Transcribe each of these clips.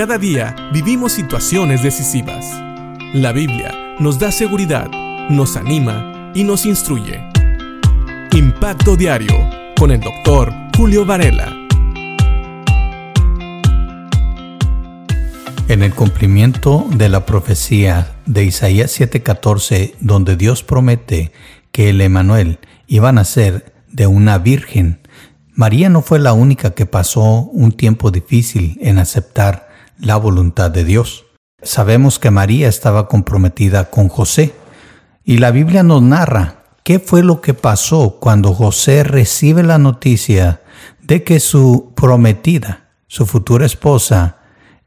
Cada día vivimos situaciones decisivas. La Biblia nos da seguridad, nos anima y nos instruye. Impacto Diario con el doctor Julio Varela. En el cumplimiento de la profecía de Isaías 7:14, donde Dios promete que el Emanuel iba a nacer de una virgen, María no fue la única que pasó un tiempo difícil en aceptar la voluntad de Dios. Sabemos que María estaba comprometida con José y la Biblia nos narra qué fue lo que pasó cuando José recibe la noticia de que su prometida, su futura esposa,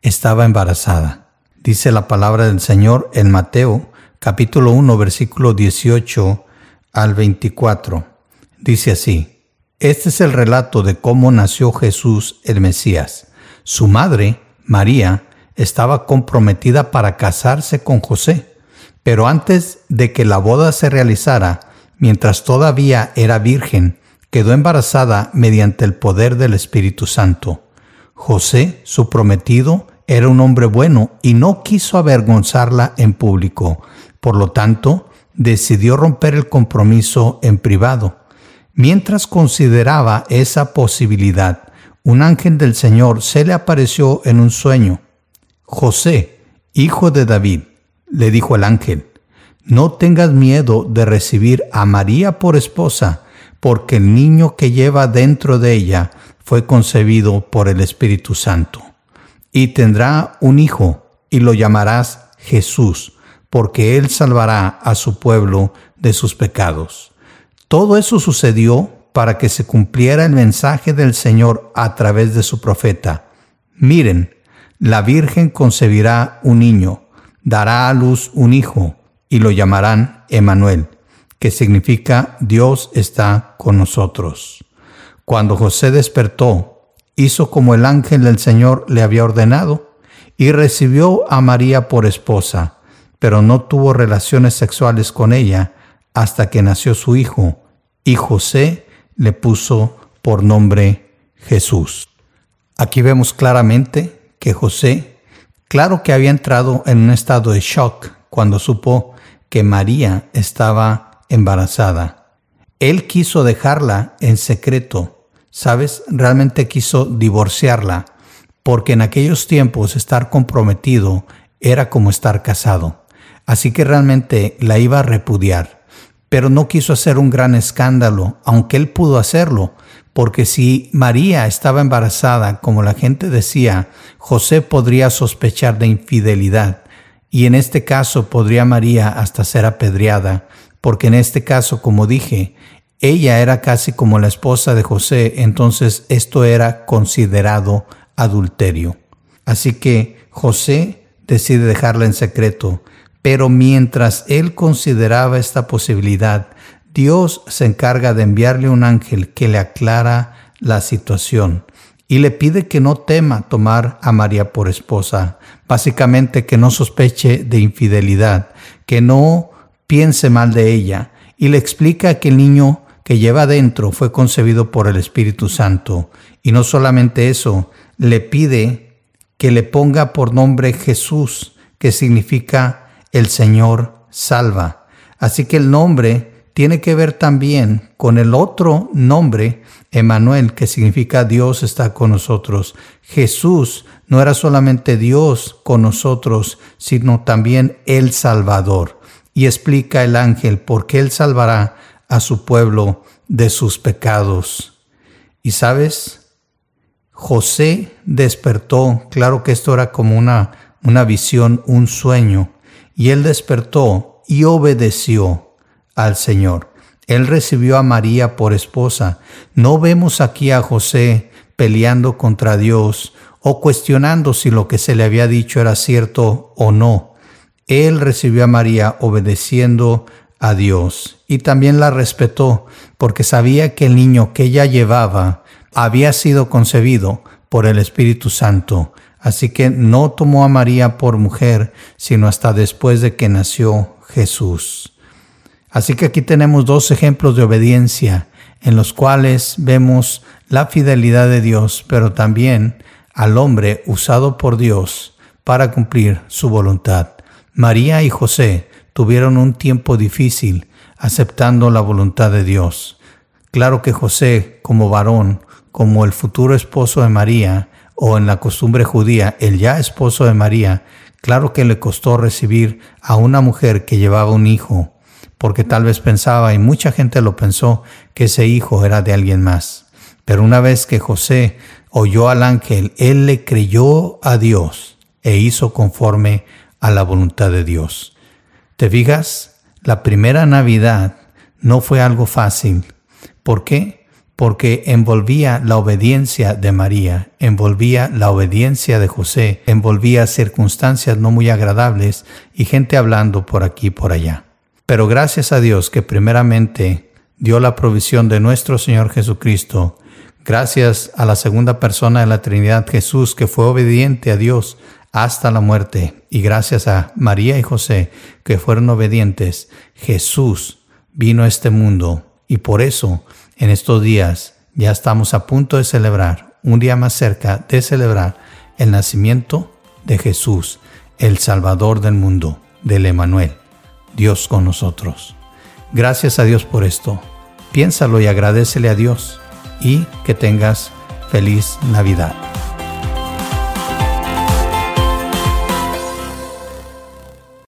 estaba embarazada. Dice la palabra del Señor en Mateo capítulo 1 versículo 18 al 24. Dice así, este es el relato de cómo nació Jesús el Mesías. Su madre, María, estaba comprometida para casarse con José, pero antes de que la boda se realizara, mientras todavía era virgen, quedó embarazada mediante el poder del Espíritu Santo. José, su prometido, era un hombre bueno y no quiso avergonzarla en público. Por lo tanto, decidió romper el compromiso en privado. Mientras consideraba esa posibilidad, un ángel del Señor se le apareció en un sueño. José, hijo de David, le dijo el ángel, no tengas miedo de recibir a María por esposa, porque el niño que lleva dentro de ella fue concebido por el Espíritu Santo y tendrá un hijo, y lo llamarás Jesús, porque él salvará a su pueblo de sus pecados. Todo eso sucedió para que se cumpliera el mensaje del Señor a través de su profeta. Miren, la Virgen concebirá un niño, dará a luz un hijo, y lo llamarán Emanuel, que significa Dios está con nosotros. Cuando José despertó, hizo como el ángel del Señor le había ordenado y recibió a María por esposa, pero no tuvo relaciones sexuales con ella hasta que nació su hijo, y José le puso por nombre Jesús. Aquí vemos claramente que José, claro que había entrado en un estado de shock cuando supo que María estaba embarazada. Él quiso dejarla en secreto ¿sabes? Realmente quiso divorciarla, porque en aquellos tiempos estar comprometido era como estar casado. Así que realmente la iba a repudiar, pero no quiso hacer un gran escándalo, aunque él pudo hacerlo, porque si María estaba embarazada, como la gente decía, José podría sospechar de infidelidad, y en este caso podría María hasta ser apedreada, porque en este caso, como dije, ella era casi como la esposa de José, entonces esto era considerado adulterio. Así que José decide dejarla en secreto, pero mientras él consideraba esta posibilidad, Dios se encarga de enviarle un ángel que le aclara la situación y le pide que no tema tomar a María por esposa, básicamente que no sospeche de infidelidad, que no piense mal de ella, y le explica que el niño que lleva dentro fue concebido por el Espíritu Santo. Y no solamente eso, le pide que le ponga por nombre Jesús, que significa el Señor salva. Así que el nombre tiene que ver también con el otro nombre, Emanuel, que significa Dios está con nosotros. Jesús no era solamente Dios con nosotros, sino también el Salvador. Y explica el ángel por qué Él salvará a su pueblo de sus pecados. Y sabes, José despertó, claro que esto era como una, una visión, un sueño, y él despertó y obedeció al Señor. Él recibió a María por esposa. No vemos aquí a José peleando contra Dios o cuestionando si lo que se le había dicho era cierto o no. Él recibió a María obedeciendo a Dios y también la respetó porque sabía que el niño que ella llevaba había sido concebido por el Espíritu Santo. Así que no tomó a María por mujer, sino hasta después de que nació Jesús. Así que aquí tenemos dos ejemplos de obediencia en los cuales vemos la fidelidad de Dios, pero también al hombre usado por Dios para cumplir su voluntad. María y José tuvieron un tiempo difícil aceptando la voluntad de Dios. Claro que José, como varón, como el futuro esposo de María, o en la costumbre judía, el ya esposo de María, claro que le costó recibir a una mujer que llevaba un hijo, porque tal vez pensaba, y mucha gente lo pensó, que ese hijo era de alguien más. Pero una vez que José oyó al ángel, él le creyó a Dios e hizo conforme a la voluntad de Dios. ¿Te fijas? La primera Navidad no fue algo fácil. ¿Por qué? Porque envolvía la obediencia de María, envolvía la obediencia de José, envolvía circunstancias no muy agradables y gente hablando por aquí y por allá. Pero gracias a Dios que primeramente dio la provisión de nuestro Señor Jesucristo, gracias a la segunda persona de la Trinidad Jesús que fue obediente a Dios hasta la muerte. Y gracias a María y José, que fueron obedientes, Jesús vino a este mundo. Y por eso, en estos días, ya estamos a punto de celebrar, un día más cerca de celebrar el nacimiento de Jesús, el Salvador del mundo, del Emanuel, Dios con nosotros. Gracias a Dios por esto. Piénsalo y agradecele a Dios y que tengas feliz Navidad.